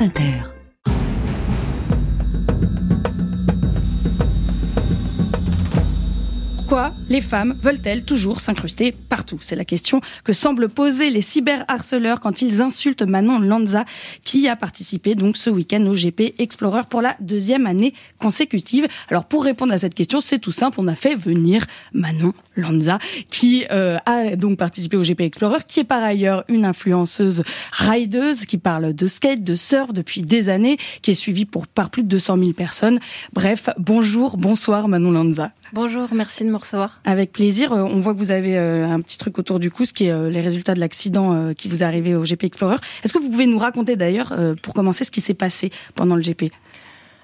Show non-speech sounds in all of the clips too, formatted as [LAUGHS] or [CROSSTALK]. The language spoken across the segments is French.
France Inter. Pourquoi les femmes veulent-elles toujours s'incruster partout? C'est la question que semblent poser les cyberharceleurs quand ils insultent Manon Lanza, qui a participé donc ce week-end au GP Explorer pour la deuxième année consécutive. Alors pour répondre à cette question, c'est tout simple, on a fait venir Manon Lanza, qui euh, a donc participé au GP Explorer, qui est par ailleurs une influenceuse rideuse, qui parle de skate, de surf depuis des années, qui est suivie pour, par plus de 200 000 personnes. Bref, bonjour, bonsoir Manon Lanza. Bonjour, merci de me recevoir. Avec plaisir. Euh, on voit que vous avez euh, un petit truc autour du cou, ce qui est euh, les résultats de l'accident qui vous est arrivé au GP Explorer. Est-ce que vous pouvez nous raconter d'ailleurs, pour commencer, ce qui s'est passé pendant le GP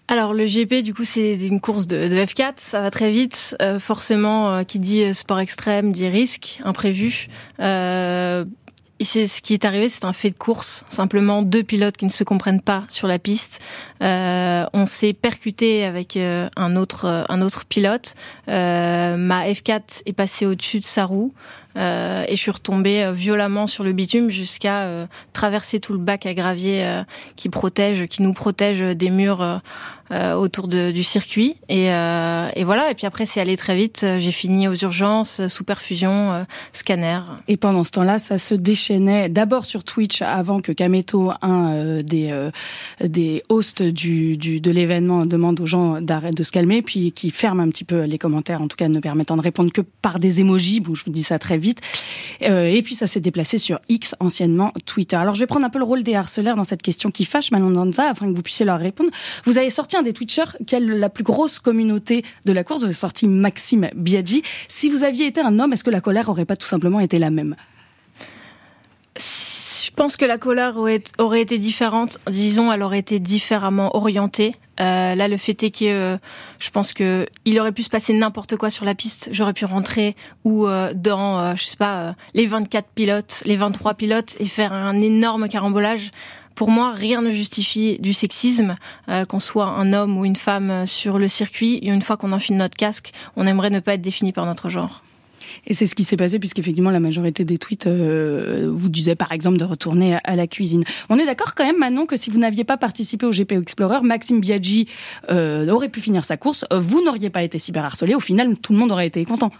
alors le GP, du coup, c'est une course de, F4, ça va très vite. forcément, qui dit sport extrême dit risque, imprévu. Euh, ce qui est arrivé, c'est un fait de course. Simplement deux pilotes qui ne se comprennent pas sur la piste. Euh, on s'est percuté avec euh, un autre euh, un autre pilote. Ma F4 est passée au-dessus de sa roue. Euh, et je suis retombée euh, violemment sur le bitume jusqu'à euh, traverser tout le bac à gravier qui protège, qui nous protège des murs autour du circuit. Et, voilà. Et puis après, c'est allé très vite. J'ai fini aux urgences, sous perfusion, scanner. Et pendant ce temps-là, ça se déchaînait d'abord sur Twitch avant que Kameto, un des hosts de l'événement, demande aux gens d'arrêter de se calmer, puis qui ferme un petit peu les commentaires, en tout cas ne permettant de répondre que par des émojis. Je vous dis ça très vite euh, et puis ça s'est déplacé sur X, anciennement Twitter. Alors je vais prendre un peu le rôle des harceleurs dans cette question qui fâche, Manon Danza, afin que vous puissiez leur répondre. Vous avez sorti un des Twitchers qui a la plus grosse communauté de la course. Vous avez sorti Maxime Biaggi. Si vous aviez été un homme, est-ce que la colère aurait pas tout simplement été la même? Pense que la colère aurait, aurait, été différente. Disons, elle aurait été différemment orientée. Euh, là, le fait est que euh, je pense que il aurait pu se passer n'importe quoi sur la piste. J'aurais pu rentrer ou euh, dans, je sais pas, les 24 pilotes, les 23 pilotes et faire un énorme carambolage. Pour moi, rien ne justifie du sexisme, qu'on soit un homme ou une femme sur le circuit. Et une fois qu'on enfile notre casque, on aimerait ne pas être défini par notre genre. Et c'est ce qui s'est passé puisqu'effectivement la majorité des tweets euh, vous disaient par exemple de retourner à la cuisine. On est d'accord quand même Manon que si vous n'aviez pas participé au GP Explorer, Maxime Biaggi euh, aurait pu finir sa course, vous n'auriez pas été cyberharcelé, au final tout le monde aurait été content.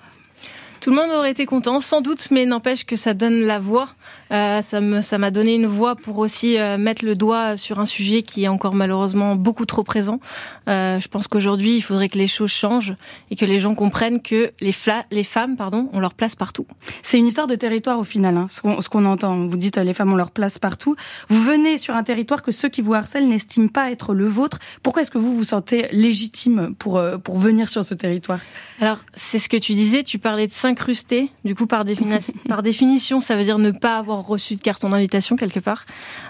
Tout le monde aurait été content, sans doute, mais n'empêche que ça donne la voix. Euh, ça ça m'a donné une voix pour aussi euh, mettre le doigt sur un sujet qui est encore malheureusement beaucoup trop présent. Euh, je pense qu'aujourd'hui, il faudrait que les choses changent et que les gens comprennent que les, les femmes, pardon, ont leur place partout. C'est une histoire de territoire au final, hein, ce qu'on entend. Vous dites les femmes ont leur place partout. Vous venez sur un territoire que ceux qui vous harcèlent n'estiment pas être le vôtre. Pourquoi est-ce que vous vous sentez légitime pour pour venir sur ce territoire? Alors c'est ce que tu disais. Tu parlais de s'incruster. Du coup, par, [LAUGHS] par définition, ça veut dire ne pas avoir reçu de carton d'invitation quelque part.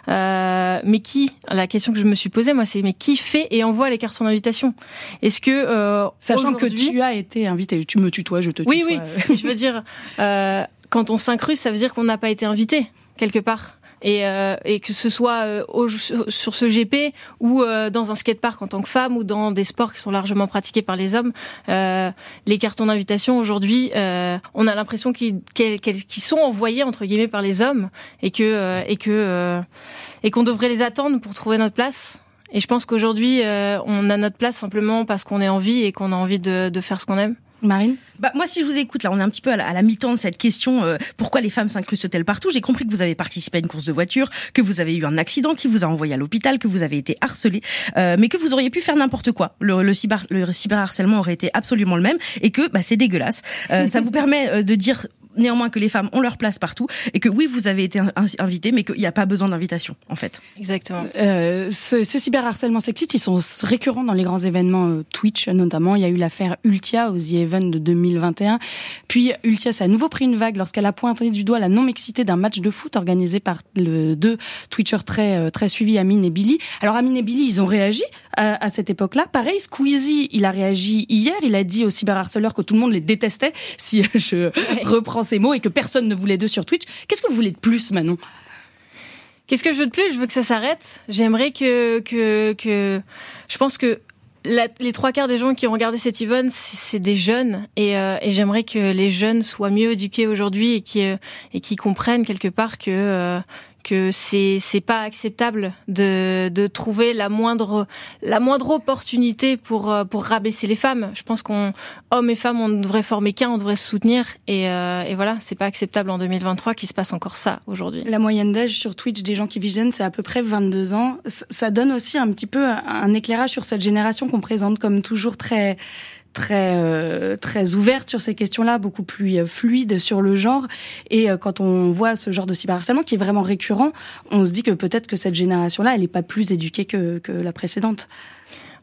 Euh, mais qui La question que je me suis posée, moi, c'est mais qui fait et envoie les cartons d'invitation Est-ce que euh, sachant que tu as été invité, tu me tutoies, je te tutoie. Oui, oui. [LAUGHS] je veux dire, euh, quand on s'incruste, ça veut dire qu'on n'a pas été invité quelque part et, euh, et que ce soit euh, au, sur ce GP ou euh, dans un skatepark en tant que femme ou dans des sports qui sont largement pratiqués par les hommes, euh, les cartons d'invitation aujourd'hui, on a l'impression qu'ils sont envoyés entre guillemets par les hommes et que et que et qu'on devrait les attendre pour trouver notre place. Et je pense qu'aujourd'hui, on a notre place simplement parce qu'on est en vie et qu'on a envie de, de faire ce qu'on aime. Marine bah, Moi, si je vous écoute, là, on est un petit peu à la, mi-temps de cette question euh, pourquoi les femmes s'incrustent-elles partout? J'ai compris que vous avez participé à une course de voiture, que vous avez eu un accident qui vous a envoyé à l'hôpital, que vous avez été harcelé, euh, mais que vous auriez pu faire n'importe quoi. Le, le, cyber, le cyberharcèlement aurait été absolument le même et que bah, c'est dégueulasse. Euh, [LAUGHS] ça vous permet de dire néanmoins que les femmes ont leur place partout et que oui, vous avez été invité, mais qu'il n'y a pas besoin d'invitation, en fait. Exactement. Euh, ce, ces cyberharcèlements sexistes, ils sont récurrents dans les grands événements euh, Twitch, notamment. Il y a eu l'affaire Ultia aux The Event de 2021. Puis Ultia s'est à nouveau pris une vague lorsqu'elle a pointé du doigt la non-mixité d'un match de foot organisé par le, deux Twitchers très, euh, très suivis, Amine et Billy. Alors Amine et Billy, ils ont réagi à, à cette époque-là. Pareil, Squeezie, il a réagi hier. Il a dit aux cyberharceleurs que tout le monde les détestait, si [LAUGHS] je reprends ces mots et que personne ne voulait d'eux sur Twitch. Qu'est-ce que vous voulez de plus, Manon? Qu'est-ce que je veux de plus? Je veux que ça s'arrête. J'aimerais que, que, que, je pense que les trois quarts des gens qui ont regardé cet event, c'est des jeunes, et, euh, et j'aimerais que les jeunes soient mieux éduqués aujourd'hui et qui euh, comprennent quelque part que euh, que c'est c'est pas acceptable de de trouver la moindre la moindre opportunité pour euh, pour rabaisser les femmes. Je pense qu'on hommes et femmes on devrait former qu'un, on devrait se soutenir et, euh, et voilà, c'est pas acceptable en 2023 qu'il se passe encore ça aujourd'hui. La moyenne d'âge sur Twitch des gens qui visionnent, c'est à peu près 22 ans. Ça donne aussi un petit peu un éclairage sur cette génération qu'on présente comme toujours très très euh, très ouverte sur ces questions-là, beaucoup plus euh, fluide sur le genre. Et euh, quand on voit ce genre de cyberharcèlement qui est vraiment récurrent, on se dit que peut-être que cette génération-là, elle n'est pas plus éduquée que, que la précédente.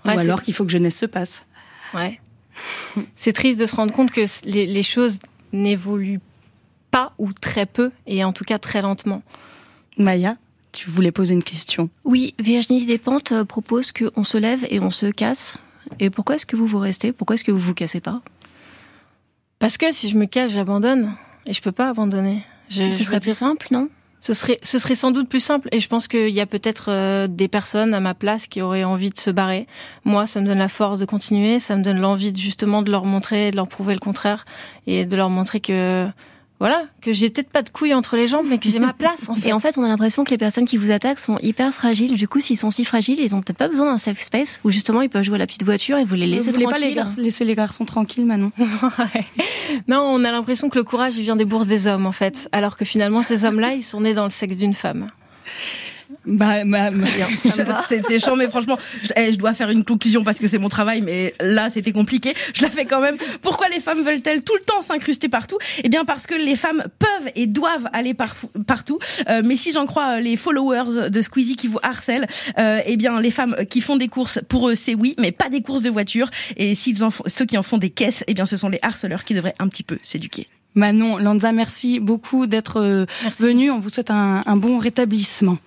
Ou alors qu'il faut que jeunesse se passe. Ouais. c'est triste de se rendre compte que les, les choses n'évoluent pas ou très peu, et en tout cas très lentement. Maya tu voulais poser une question. Oui, Virginie Despentes propose qu'on se lève et on se casse. Et pourquoi est-ce que vous vous restez? Pourquoi est-ce que vous vous cassez pas? Parce que si je me casse, j'abandonne. Et je peux pas abandonner. ce serait plus simple, non? ce serait, ce serait sans doute plus simple. Et je pense qu'il y a peut-être euh, des personnes à ma place qui auraient envie de se barrer. Moi, ça me donne la force de continuer. Ça me donne l'envie justement de leur montrer, de leur prouver le contraire et de leur montrer que voilà, que j'ai peut-être pas de couilles entre les jambes, mais que j'ai ma place. En fait. Et en fait, on a l'impression que les personnes qui vous attaquent sont hyper fragiles. Du coup, s'ils sont si fragiles, ils ont peut-être pas besoin d'un safe space où justement ils peuvent jouer à la petite voiture et vous les laissez vous tranquilles. pas les laisser les garçons tranquilles, Manon? [LAUGHS] non, on a l'impression que le courage il vient des bourses des hommes en fait, alors que finalement ces hommes-là, ils sont nés dans le sexe d'une femme. Bah, bah, bah [LAUGHS] c'était chiant, mais franchement, eh, je, dois faire une conclusion parce que c'est mon travail, mais là, c'était compliqué. Je la fais quand même. Pourquoi les femmes veulent-elles tout le temps s'incruster partout? Eh bien, parce que les femmes peuvent et doivent aller partout. Euh, mais si j'en crois les followers de Squeezie qui vous harcèlent, euh, eh bien, les femmes qui font des courses, pour eux, c'est oui, mais pas des courses de voiture. Et s'ils en font, ceux qui en font des caisses, eh bien, ce sont les harceleurs qui devraient un petit peu s'éduquer. Manon, Lanza, merci beaucoup d'être euh, venue. On vous souhaite un, un bon rétablissement.